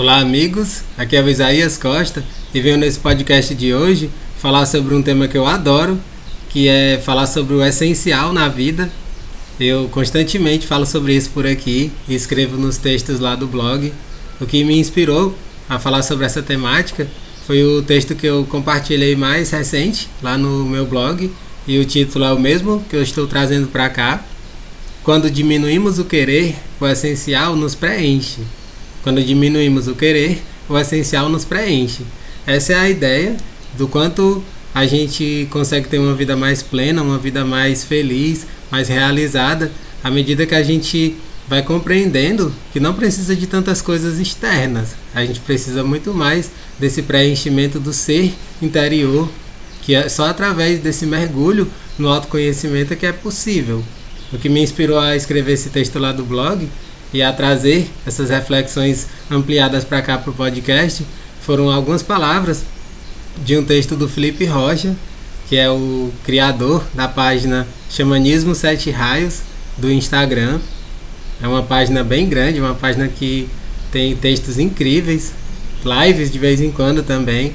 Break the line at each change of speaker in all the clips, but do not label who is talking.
Olá, amigos. Aqui é o Isaías Costa e venho nesse podcast de hoje falar sobre um tema que eu adoro, que é falar sobre o essencial na vida. Eu constantemente falo sobre isso por aqui e escrevo nos textos lá do blog. O que me inspirou a falar sobre essa temática foi o texto que eu compartilhei mais recente lá no meu blog e o título é o mesmo que eu estou trazendo para cá. Quando diminuímos o querer, o essencial nos preenche. Quando diminuímos o querer, o essencial nos preenche. Essa é a ideia do quanto a gente consegue ter uma vida mais plena, uma vida mais feliz, mais realizada, à medida que a gente vai compreendendo que não precisa de tantas coisas externas. A gente precisa muito mais desse preenchimento do ser interior, que é só através desse mergulho no autoconhecimento que é possível. O que me inspirou a escrever esse texto lá do blog e a trazer essas reflexões ampliadas para cá para o podcast foram algumas palavras de um texto do Felipe Rocha, que é o criador da página Xamanismo Sete Raios do Instagram. É uma página bem grande, uma página que tem textos incríveis, lives de vez em quando também.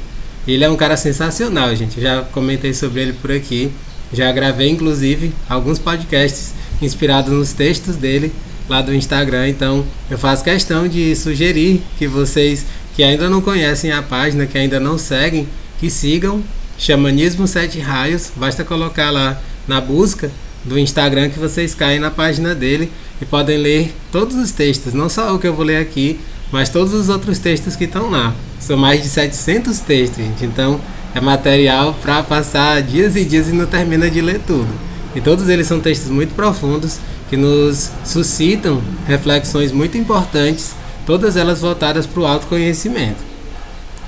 Ele é um cara sensacional, gente. Já comentei sobre ele por aqui. Já gravei, inclusive, alguns podcasts inspirados nos textos dele lá do Instagram. Então eu faço questão de sugerir que vocês que ainda não conhecem a página, que ainda não seguem, que sigam Xamanismo Sete Raios. Basta colocar lá na busca do Instagram que vocês caem na página dele e podem ler todos os textos, não só o que eu vou ler aqui, mas todos os outros textos que estão lá. São mais de 700 textos, gente. Então é material para passar dias e dias e não termina de ler tudo. E todos eles são textos muito profundos que nos suscitam reflexões muito importantes, todas elas voltadas para o autoconhecimento.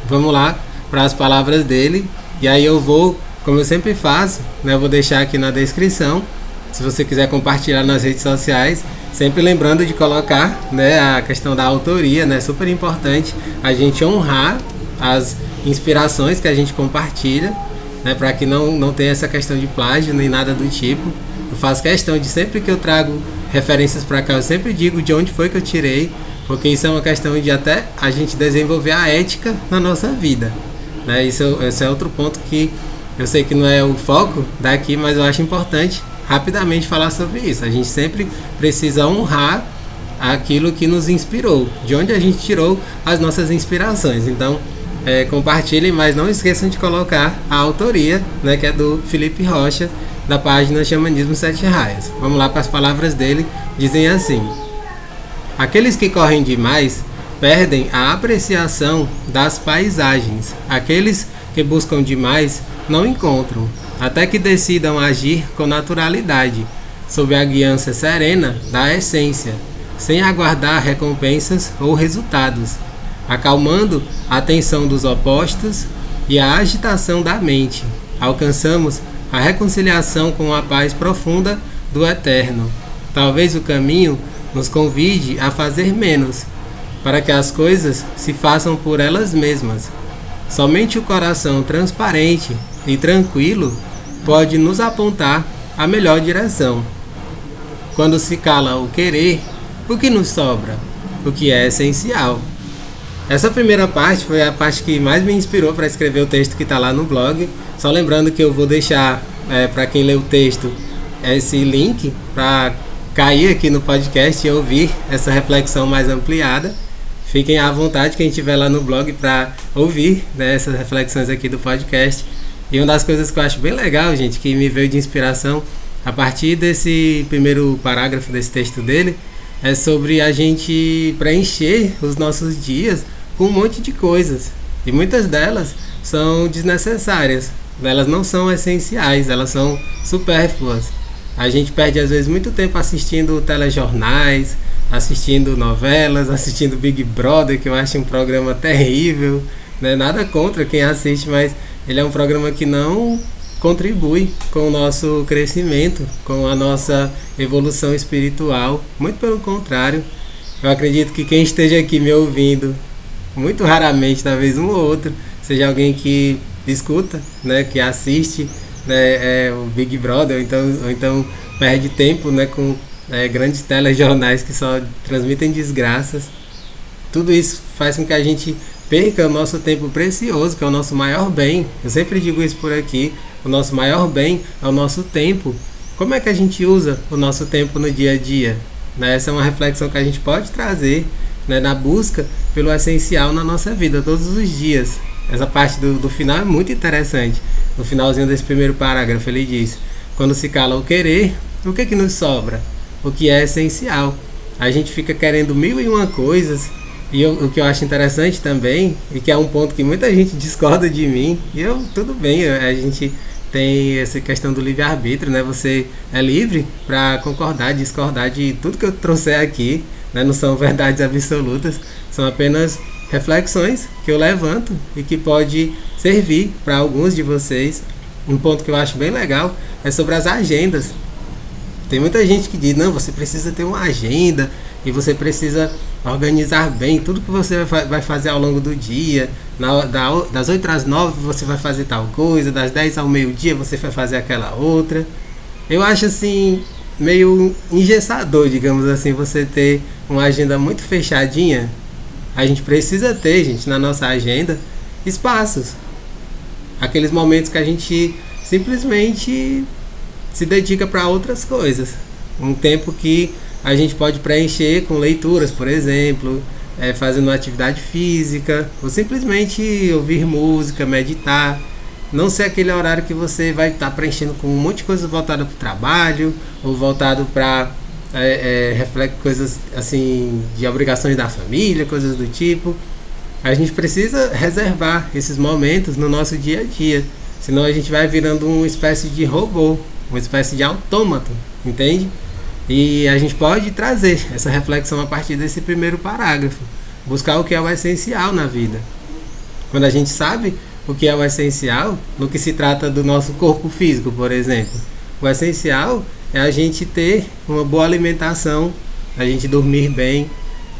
Vamos lá para as palavras dele, e aí eu vou, como eu sempre faço, né, eu vou deixar aqui na descrição, se você quiser compartilhar nas redes sociais, sempre lembrando de colocar né, a questão da autoria, né, super importante a gente honrar as inspirações que a gente compartilha, né, para que não, não tenha essa questão de plágio nem nada do tipo. Eu faço questão de sempre que eu trago referências para cá, eu sempre digo de onde foi que eu tirei, porque isso é uma questão de até a gente desenvolver a ética na nossa vida. Né? Isso, esse é outro ponto que eu sei que não é o foco daqui, mas eu acho importante rapidamente falar sobre isso. A gente sempre precisa honrar aquilo que nos inspirou, de onde a gente tirou as nossas inspirações. Então, é, compartilhem, mas não esqueçam de colocar a autoria, né, que é do Felipe Rocha, da página Xamanismo Sete Raias. Vamos lá para as palavras dele, dizem assim: Aqueles que correm demais perdem a apreciação das paisagens. Aqueles que buscam demais não encontram, até que decidam agir com naturalidade, sob a guiança serena da essência, sem aguardar recompensas ou resultados, acalmando a tensão dos opostos e a agitação da mente. Alcançamos a reconciliação com a paz profunda do Eterno. Talvez o caminho nos convide a fazer menos, para que as coisas se façam por elas mesmas. Somente o coração transparente e tranquilo pode nos apontar a melhor direção. Quando se cala o querer, o que nos sobra? O que é essencial. Essa primeira parte foi a parte que mais me inspirou para escrever o texto que está lá no blog. Só lembrando que eu vou deixar é, para quem lê o texto esse link para cair aqui no podcast e ouvir essa reflexão mais ampliada. Fiquem à vontade quem estiver lá no blog para ouvir né, essas reflexões aqui do podcast. E uma das coisas que eu acho bem legal, gente, que me veio de inspiração a partir desse primeiro parágrafo desse texto dele, é sobre a gente preencher os nossos dias com um monte de coisas. E muitas delas são desnecessárias. Elas não são essenciais, elas são supérfluas. A gente perde às vezes muito tempo assistindo telejornais, assistindo novelas, assistindo Big Brother, que eu acho um programa terrível. Né? Nada contra quem assiste, mas ele é um programa que não contribui com o nosso crescimento, com a nossa evolução espiritual. Muito pelo contrário. Eu acredito que quem esteja aqui me ouvindo muito raramente, talvez um ou outro, seja alguém que escuta, né, que assiste né, é, o Big Brother, ou então, ou então perde tempo né, com é, grandes telejornais que só transmitem desgraças. tudo isso faz com que a gente perca o nosso tempo precioso, que é o nosso maior bem. Eu sempre digo isso por aqui: o nosso maior bem é o nosso tempo. Como é que a gente usa o nosso tempo no dia a dia? Né? Essa é uma reflexão que a gente pode trazer né, na busca pelo essencial na nossa vida todos os dias. Essa parte do, do final é muito interessante. No finalzinho desse primeiro parágrafo, ele diz: Quando se cala o querer, o que, que nos sobra? O que é essencial. A gente fica querendo mil e uma coisas e eu, o que eu acho interessante também, e que é um ponto que muita gente discorda de mim, e eu, tudo bem, a gente tem essa questão do livre-arbítrio, né? Você é livre para concordar, discordar de tudo que eu trouxer aqui, né? Não são verdades absolutas, são apenas reflexões que eu levanto e que pode servir para alguns de vocês. Um ponto que eu acho bem legal é sobre as agendas. Tem muita gente que diz: não, você precisa ter uma agenda e você precisa organizar bem tudo que você vai fazer ao longo do dia. Na, das 8 às 9 você vai fazer tal coisa, das 10 ao meio-dia você vai fazer aquela outra. Eu acho assim, meio engessador, digamos assim, você ter uma agenda muito fechadinha. A gente precisa ter, gente, na nossa agenda, espaços. Aqueles momentos que a gente simplesmente se dedica para outras coisas. Um tempo que a gente pode preencher com leituras, por exemplo, é, fazendo atividade física, ou simplesmente ouvir música, meditar. Não ser aquele horário que você vai estar tá preenchendo com um monte de coisa voltada para o trabalho, ou voltado para é, é, reflete coisas assim de obrigações da família, coisas do tipo. A gente precisa reservar esses momentos no nosso dia a dia, senão a gente vai virando uma espécie de robô, uma espécie de autômato, entende? E a gente pode trazer essa reflexão a partir desse primeiro parágrafo. Buscar o que é o essencial na vida. Quando a gente sabe o que é o essencial, no que se trata do nosso corpo físico, por exemplo, o essencial é a gente ter uma boa alimentação, a gente dormir bem,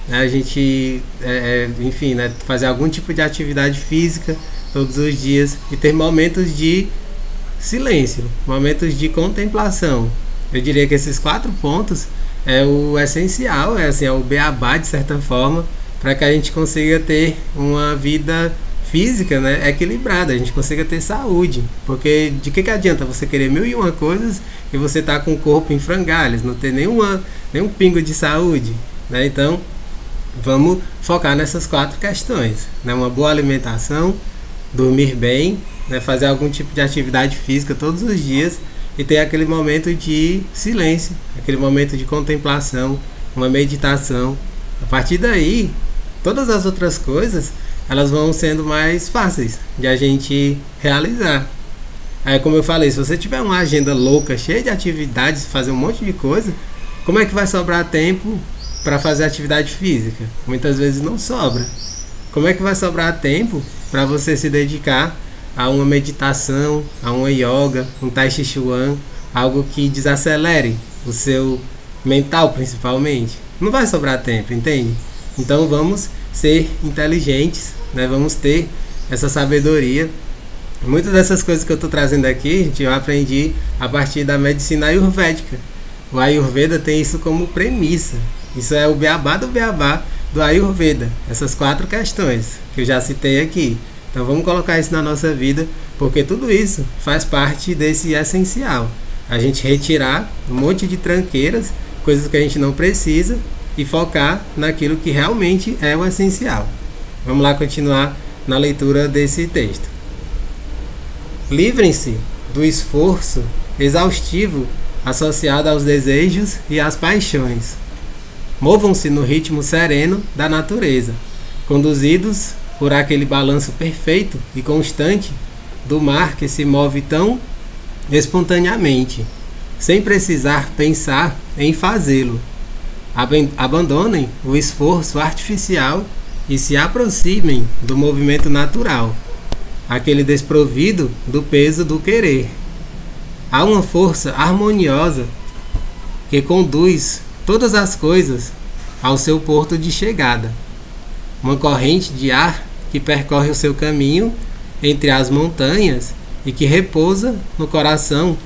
né, a gente, é, é, enfim, né, fazer algum tipo de atividade física todos os dias e ter momentos de silêncio, momentos de contemplação, eu diria que esses quatro pontos é o essencial, é assim, é o beabá de certa forma, para que a gente consiga ter uma vida física né, equilibrada, a gente consiga ter saúde. Porque de que, que adianta você querer mil e uma coisas e você tá com o corpo em frangalhos, não ter nenhuma, nenhum pingo de saúde. Né? Então, vamos focar nessas quatro questões. Né? Uma boa alimentação, dormir bem, né? fazer algum tipo de atividade física todos os dias e ter aquele momento de silêncio, aquele momento de contemplação, uma meditação. A partir daí, todas as outras coisas elas vão sendo mais fáceis de a gente realizar. Aí, como eu falei, se você tiver uma agenda louca, cheia de atividades, fazer um monte de coisa, como é que vai sobrar tempo para fazer atividade física? Muitas vezes não sobra. Como é que vai sobrar tempo para você se dedicar a uma meditação, a uma yoga, um tai chi chuan, algo que desacelere o seu mental principalmente. Não vai sobrar tempo, entende? Então vamos ser inteligentes, né? Vamos ter essa sabedoria. Muitas dessas coisas que eu estou trazendo aqui, gente, eu aprendi a partir da medicina ayurvédica. O Ayurveda tem isso como premissa. Isso é o beabá do beabá do Ayurveda. Essas quatro questões que eu já citei aqui. Então vamos colocar isso na nossa vida, porque tudo isso faz parte desse essencial. A gente retirar um monte de tranqueiras, coisas que a gente não precisa e focar naquilo que realmente é o essencial. Vamos lá continuar na leitura desse texto. Livrem-se do esforço exaustivo associado aos desejos e às paixões. Movam-se no ritmo sereno da natureza, conduzidos por aquele balanço perfeito e constante do mar que se move tão espontaneamente, sem precisar pensar em fazê-lo. Abandonem o esforço artificial e se aproximem do movimento natural, aquele desprovido do peso do querer. Há uma força harmoniosa que conduz todas as coisas ao seu porto de chegada. Uma corrente de ar que percorre o seu caminho entre as montanhas e que repousa no coração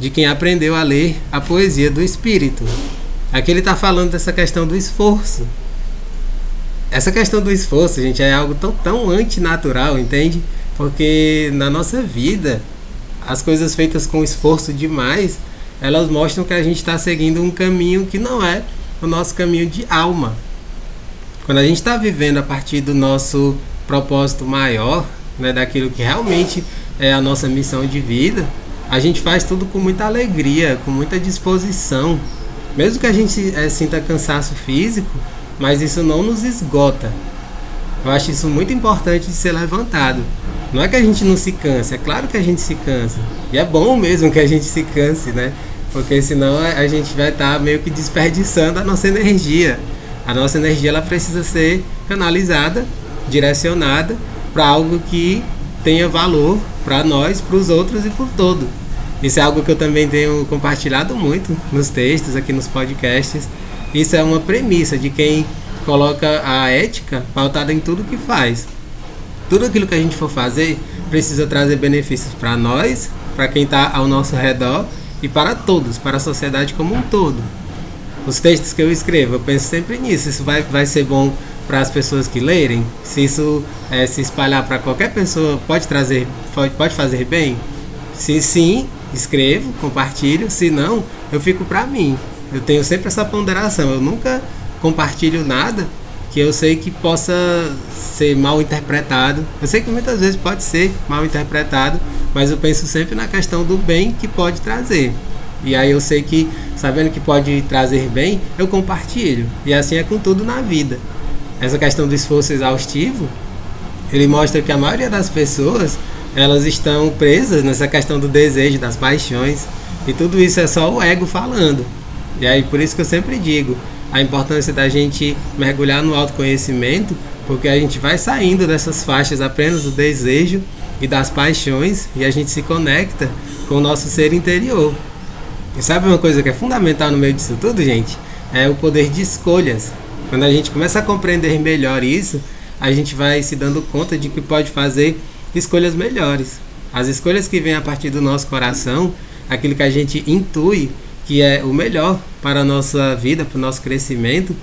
de quem aprendeu a ler a poesia do espírito. Aqui ele está falando dessa questão do esforço. Essa questão do esforço, gente, é algo tão, tão antinatural, entende? Porque na nossa vida, as coisas feitas com esforço demais, elas mostram que a gente está seguindo um caminho que não é o nosso caminho de alma. Quando a gente está vivendo a partir do nosso propósito maior, né, daquilo que realmente é a nossa missão de vida, a gente faz tudo com muita alegria, com muita disposição. Mesmo que a gente é, sinta cansaço físico, mas isso não nos esgota. Eu acho isso muito importante de ser levantado. Não é que a gente não se canse, é claro que a gente se cansa. E é bom mesmo que a gente se canse, né? Porque senão a gente vai estar tá meio que desperdiçando a nossa energia. A nossa energia ela precisa ser canalizada, direcionada para algo que tenha valor para nós, para os outros e por todo. Isso é algo que eu também tenho compartilhado muito nos textos, aqui nos podcasts. Isso é uma premissa de quem coloca a ética pautada em tudo que faz. Tudo aquilo que a gente for fazer precisa trazer benefícios para nós, para quem está ao nosso redor e para todos, para a sociedade como um todo. Os textos que eu escrevo, eu penso sempre nisso. Isso vai, vai ser bom para as pessoas que lerem? Se isso é, se espalhar para qualquer pessoa, pode trazer, pode, pode fazer bem? Se sim, escrevo, compartilho. Se não, eu fico para mim. Eu tenho sempre essa ponderação. Eu nunca compartilho nada que eu sei que possa ser mal interpretado. Eu sei que muitas vezes pode ser mal interpretado, mas eu penso sempre na questão do bem que pode trazer. E aí eu sei que, sabendo que pode trazer bem, eu compartilho. E assim é com tudo na vida. Essa questão do esforço exaustivo, ele mostra que a maioria das pessoas, elas estão presas nessa questão do desejo, das paixões. E tudo isso é só o ego falando. E aí por isso que eu sempre digo, a importância da gente mergulhar no autoconhecimento, porque a gente vai saindo dessas faixas apenas do desejo e das paixões e a gente se conecta com o nosso ser interior. E sabe uma coisa que é fundamental no meio disso tudo, gente? É o poder de escolhas. Quando a gente começa a compreender melhor isso, a gente vai se dando conta de que pode fazer escolhas melhores. As escolhas que vêm a partir do nosso coração, aquilo que a gente intui que é o melhor para a nossa vida, para o nosso crescimento,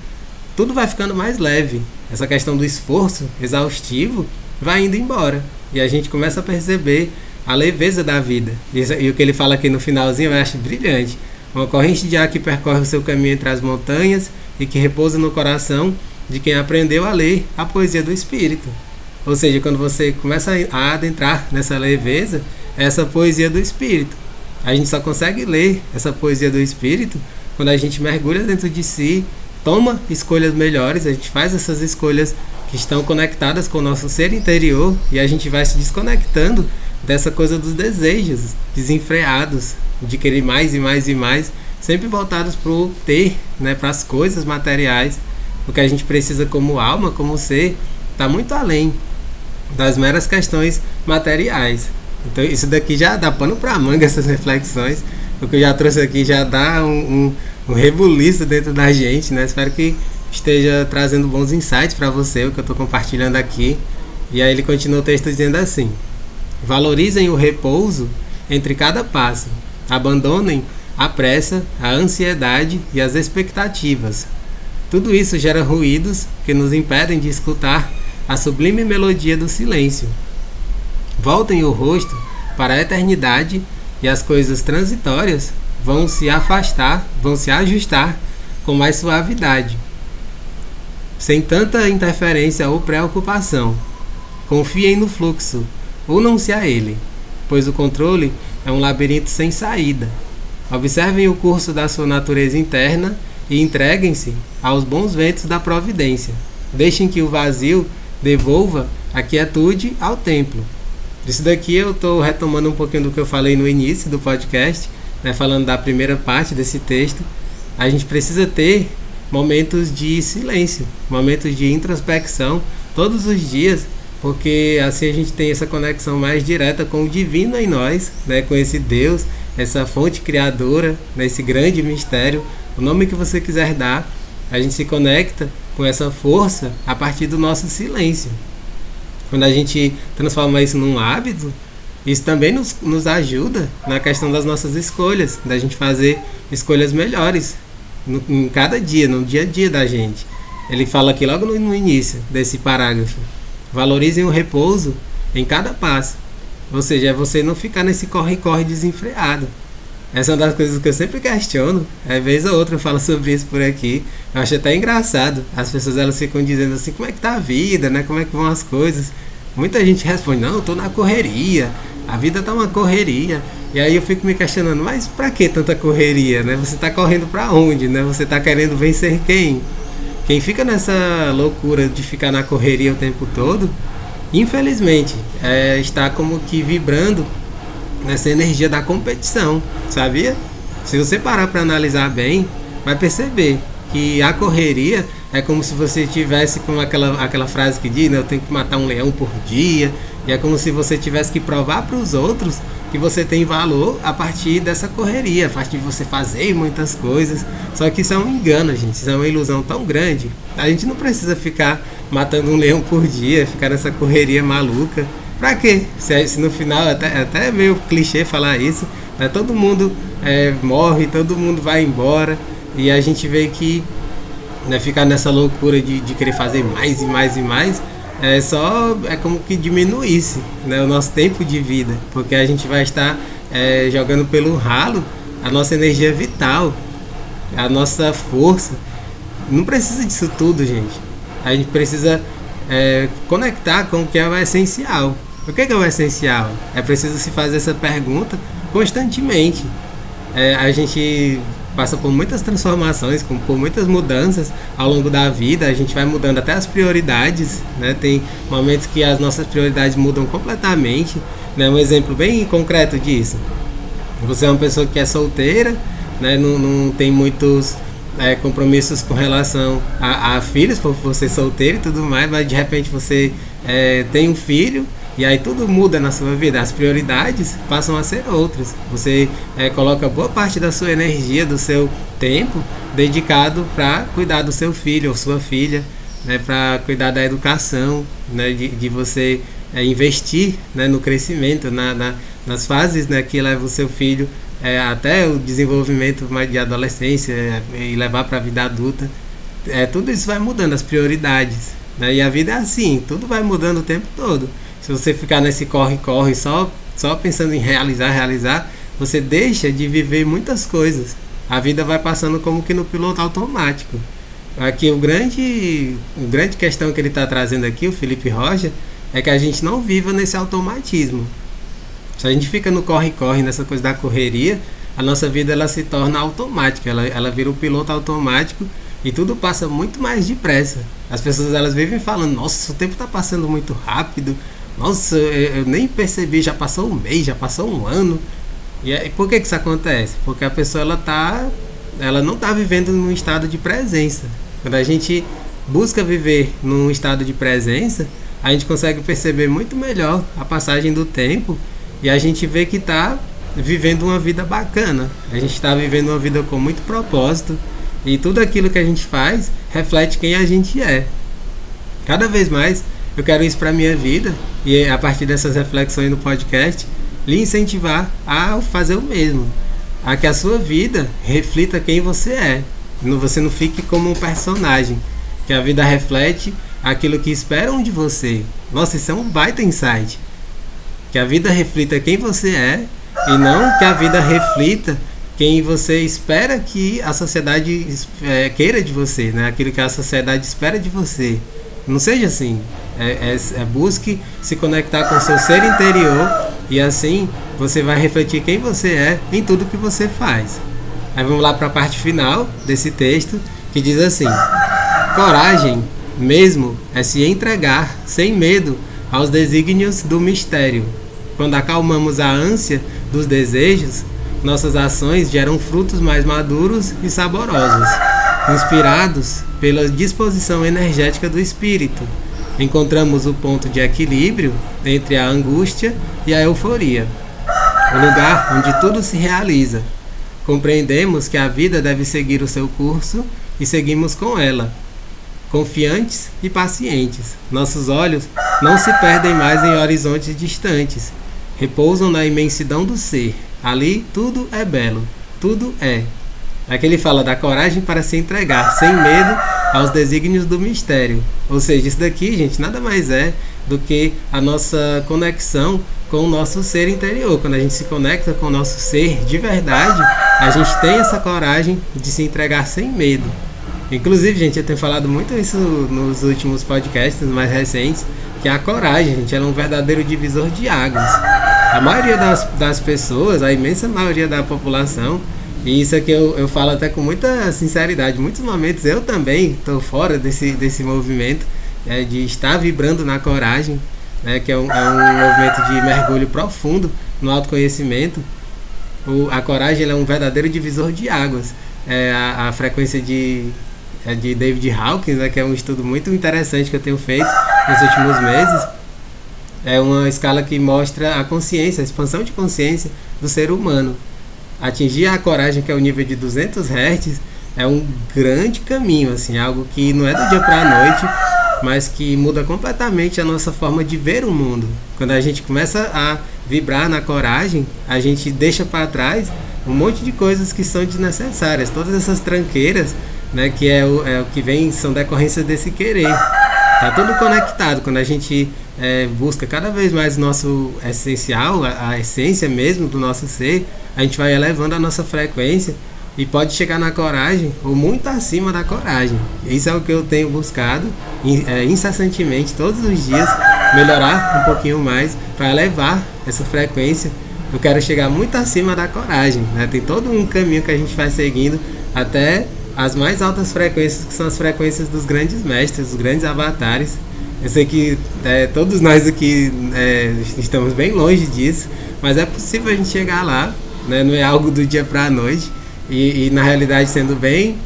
tudo vai ficando mais leve. Essa questão do esforço exaustivo vai indo embora. E a gente começa a perceber a leveza da vida. E o que ele fala aqui no finalzinho eu acho brilhante. Uma corrente de ar que percorre o seu caminho entre as montanhas e que repousa no coração de quem aprendeu a ler a poesia do Espírito. Ou seja, quando você começa a adentrar nessa leveza, é essa poesia do Espírito. A gente só consegue ler essa poesia do Espírito quando a gente mergulha dentro de si, toma escolhas melhores, a gente faz essas escolhas que estão conectadas com o nosso ser interior e a gente vai se desconectando dessa coisa dos desejos desenfreados, de querer mais e mais e mais, sempre voltados para o ter, né, para as coisas materiais. O que a gente precisa como alma, como ser, está muito além das meras questões materiais. Então isso daqui já dá pano para manga essas reflexões. O que eu já trouxe aqui já dá um, um, um rebuliço dentro da gente, né? Espero que esteja trazendo bons insights para você, o que eu estou compartilhando aqui. E aí ele continua o texto dizendo assim: Valorizem o repouso entre cada passo. Abandonem a pressa, a ansiedade e as expectativas. Tudo isso gera ruídos que nos impedem de escutar a sublime melodia do silêncio. Voltem o rosto para a eternidade e as coisas transitórias vão se afastar, vão se ajustar com mais suavidade, sem tanta interferência ou preocupação. Confiem no fluxo, unam-se a ele, pois o controle é um labirinto sem saída. Observem o curso da sua natureza interna e entreguem-se aos bons ventos da providência. Deixem que o vazio devolva a quietude ao templo. Isso daqui eu estou retomando um pouquinho do que eu falei no início do podcast, né, falando da primeira parte desse texto. A gente precisa ter momentos de silêncio, momentos de introspecção todos os dias, porque assim a gente tem essa conexão mais direta com o divino em nós, né, com esse Deus, essa fonte criadora, né, esse grande mistério, o nome que você quiser dar, a gente se conecta com essa força a partir do nosso silêncio. Quando a gente transforma isso num hábito, isso também nos, nos ajuda na questão das nossas escolhas, da gente fazer escolhas melhores no, em cada dia, no dia a dia da gente. ele fala aqui logo no, no início desse parágrafo. Valorizem o repouso em cada passo. Ou seja, é você não ficar nesse corre-corre desenfreado. Essa é uma das coisas que eu sempre questiono. Às vez ou outra eu falo sobre isso por aqui. Eu acho até engraçado. As pessoas elas ficam dizendo assim, como é que tá a vida, né? Como é que vão as coisas? Muita gente responde, não, eu tô na correria. A vida tá uma correria. E aí eu fico me questionando, mas para que tanta correria, né? Você tá correndo para onde, né? Você tá querendo vencer quem? Quem fica nessa loucura de ficar na correria o tempo todo, infelizmente, é, está como que vibrando nessa energia da competição, sabia? Se você parar para analisar bem, vai perceber que a correria é como se você tivesse com aquela, aquela frase que diz, né, eu tenho que matar um leão por dia, e é como se você tivesse que provar para os outros que você tem valor a partir dessa correria, a partir de você fazer muitas coisas. Só que isso é um engano, gente, isso é uma ilusão tão grande. A gente não precisa ficar matando um leão por dia, ficar nessa correria maluca. Pra quê? Se, se no final, até, até é meio clichê falar isso, né? todo mundo é, morre, todo mundo vai embora e a gente vê que né, ficar nessa loucura de, de querer fazer mais e mais e mais é só é como que diminuísse né, o nosso tempo de vida, porque a gente vai estar é, jogando pelo ralo a nossa energia vital, a nossa força. Não precisa disso tudo, gente. A gente precisa é, conectar com o que é essencial. O que é, que é o essencial? É preciso se fazer essa pergunta constantemente. É, a gente passa por muitas transformações, por muitas mudanças ao longo da vida. A gente vai mudando até as prioridades, né? Tem momentos que as nossas prioridades mudam completamente. Né? Um exemplo bem concreto disso. Você é uma pessoa que é solteira, né? não, não tem muitos é, compromissos com relação a, a, filhos, por você solteiro e tudo mais, mas de repente você é, tem um filho e aí tudo muda na sua vida, as prioridades passam a ser outras. Você é, coloca boa parte da sua energia, do seu tempo dedicado para cuidar do seu filho ou sua filha, né, para cuidar da educação, né, de, de você é, investir né, no crescimento, na, na, nas fases né, que leva o seu filho é, até o desenvolvimento de adolescência e levar para a vida adulta. É, tudo isso vai mudando as prioridades. Né, e a vida é assim, tudo vai mudando o tempo todo. Se você ficar nesse corre-corre só, só pensando em realizar, realizar, você deixa de viver muitas coisas. A vida vai passando como que no piloto automático. Aqui o grande, o grande questão que ele está trazendo aqui, o Felipe Rocha, é que a gente não viva nesse automatismo. Se a gente fica no corre-corre, nessa coisa da correria, a nossa vida ela se torna automática, ela, ela vira o um piloto automático e tudo passa muito mais depressa. As pessoas elas vivem falando, nossa, o tempo está passando muito rápido, nossa, eu, nem percebi, já passou um mês, já passou um ano. E por que, que isso acontece? Porque a pessoa ela tá, ela não está vivendo num estado de presença. Quando a gente busca viver num estado de presença, a gente consegue perceber muito melhor a passagem do tempo e a gente vê que está vivendo uma vida bacana. A gente está vivendo uma vida com muito propósito e tudo aquilo que a gente faz reflete quem a gente é. Cada vez mais eu quero isso para minha vida e a partir dessas reflexões no podcast, lhe incentivar a fazer o mesmo, a que a sua vida reflita quem você é. Você não fique como um personagem, que a vida reflete aquilo que esperam de você. Nossa, isso é um baita insight. Que a vida reflita quem você é e não que a vida reflita quem você espera que a sociedade é, queira de você, né? Aquilo que a sociedade espera de você. Não seja assim. É, é, é busque se conectar com seu ser interior e assim você vai refletir quem você é em tudo que você faz. Aí vamos lá para a parte final desse texto que diz assim: Coragem mesmo é se entregar sem medo aos desígnios do mistério. Quando acalmamos a ânsia dos desejos, nossas ações geram frutos mais maduros e saborosos, inspirados pela disposição energética do espírito encontramos o ponto de equilíbrio entre a angústia e a euforia, o lugar onde tudo se realiza. Compreendemos que a vida deve seguir o seu curso e seguimos com ela. Confiantes e pacientes, nossos olhos não se perdem mais em horizontes distantes, repousam na imensidão do ser. Ali tudo é belo, tudo é. Aqui ele fala da coragem para se entregar, sem medo aos desígnios do mistério. Ou seja, isso daqui, gente, nada mais é do que a nossa conexão com o nosso ser interior. Quando a gente se conecta com o nosso ser de verdade, a gente tem essa coragem de se entregar sem medo. Inclusive, gente, eu tenho falado muito isso nos últimos podcasts mais recentes, que a coragem, gente, ela é um verdadeiro divisor de águas. A maioria das, das pessoas, a imensa maioria da população, e isso aqui eu, eu falo até com muita sinceridade, muitos momentos eu também estou fora desse, desse movimento é, de estar vibrando na coragem, né, que é um, é um movimento de mergulho profundo no autoconhecimento. O, a coragem é um verdadeiro divisor de águas. É, a, a frequência de, é de David Hawkins, né, que é um estudo muito interessante que eu tenho feito nos últimos meses. É uma escala que mostra a consciência, a expansão de consciência do ser humano. Atingir a coragem, que é o nível de 200 Hz, é um grande caminho, assim, algo que não é do dia para a noite, mas que muda completamente a nossa forma de ver o mundo. Quando a gente começa a vibrar na coragem, a gente deixa para trás um monte de coisas que são desnecessárias, todas essas tranqueiras, né, que é o, é o que vem, são decorrências desse querer. Tá tudo conectado. Quando a gente é, busca cada vez mais o nosso essencial, a, a, essência mesmo do nosso ser, a gente vai elevando a nossa frequência e pode chegar na coragem ou muito acima da coragem. Isso é o que eu tenho buscado é, incessantemente, todos os dias, melhorar um pouquinho mais para elevar essa frequência. Eu quero chegar muito acima da coragem. Né? Tem todo um caminho que a gente vai seguindo até as mais altas frequências, que são as frequências dos grandes mestres, dos grandes avatares. Eu sei que é, todos nós aqui é, estamos bem longe disso, mas é possível a gente chegar lá, né? não é algo do dia para a noite. E, e, na realidade, sendo bem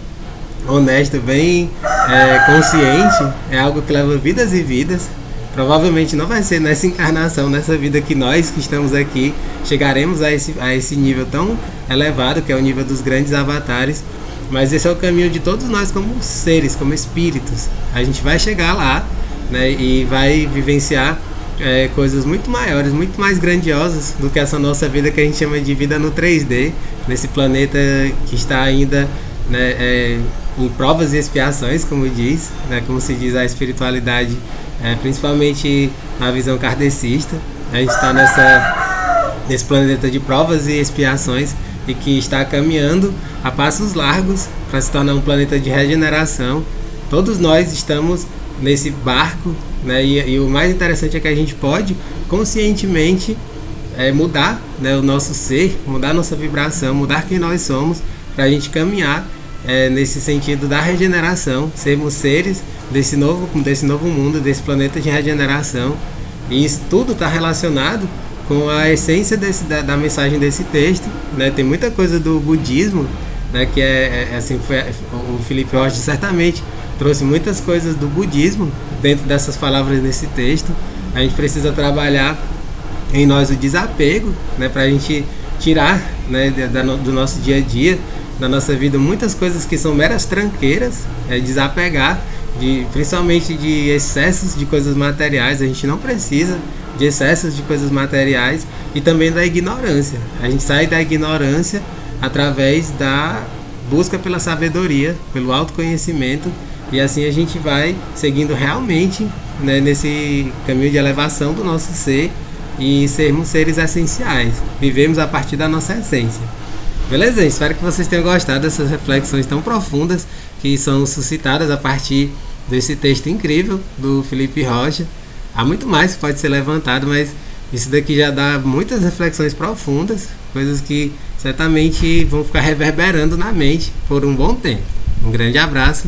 honesto, bem é, consciente, é algo que leva vidas e vidas. Provavelmente não vai ser nessa encarnação, nessa vida que nós que estamos aqui chegaremos a esse, a esse nível tão elevado, que é o nível dos grandes avatares mas esse é o caminho de todos nós como seres, como espíritos. A gente vai chegar lá né, e vai vivenciar é, coisas muito maiores, muito mais grandiosas do que essa nossa vida que a gente chama de vida no 3D, nesse planeta que está ainda né, é, em provas e expiações, como diz, né, como se diz a espiritualidade, é, principalmente na visão kardecista. A gente está nessa, nesse planeta de provas e expiações e que está caminhando a passos largos para se tornar um planeta de regeneração. Todos nós estamos nesse barco, né? E, e o mais interessante é que a gente pode conscientemente é, mudar né, o nosso ser, mudar nossa vibração, mudar quem nós somos, para a gente caminhar é, nesse sentido da regeneração, sermos seres desse novo, desse novo mundo, desse planeta de regeneração. E isso tudo está relacionado com a essência desse, da, da, mensagem desse texto. Né? Tem muita coisa do budismo, né? que é, é assim, foi, o Felipe Rocha certamente trouxe muitas coisas do budismo dentro dessas palavras nesse texto. A gente precisa trabalhar em nós o desapego, né? para a gente tirar né, da, do nosso dia a dia, da nossa vida, muitas coisas que são meras tranqueiras, é desapegar, de, principalmente de excessos de coisas materiais. A gente não precisa de excessos de coisas materiais e também da ignorância. A gente sai da ignorância através da busca pela sabedoria, pelo autoconhecimento e assim a gente vai seguindo realmente né, nesse caminho de elevação do nosso ser e sermos seres essenciais. Vivemos a partir da nossa essência. Beleza? Espero que vocês tenham gostado dessas reflexões tão profundas que são suscitadas a partir desse texto incrível do Felipe Rocha. Há muito mais que pode ser levantado, mas isso daqui já dá muitas reflexões profundas, coisas que certamente vão ficar reverberando na mente por um bom tempo. Um grande abraço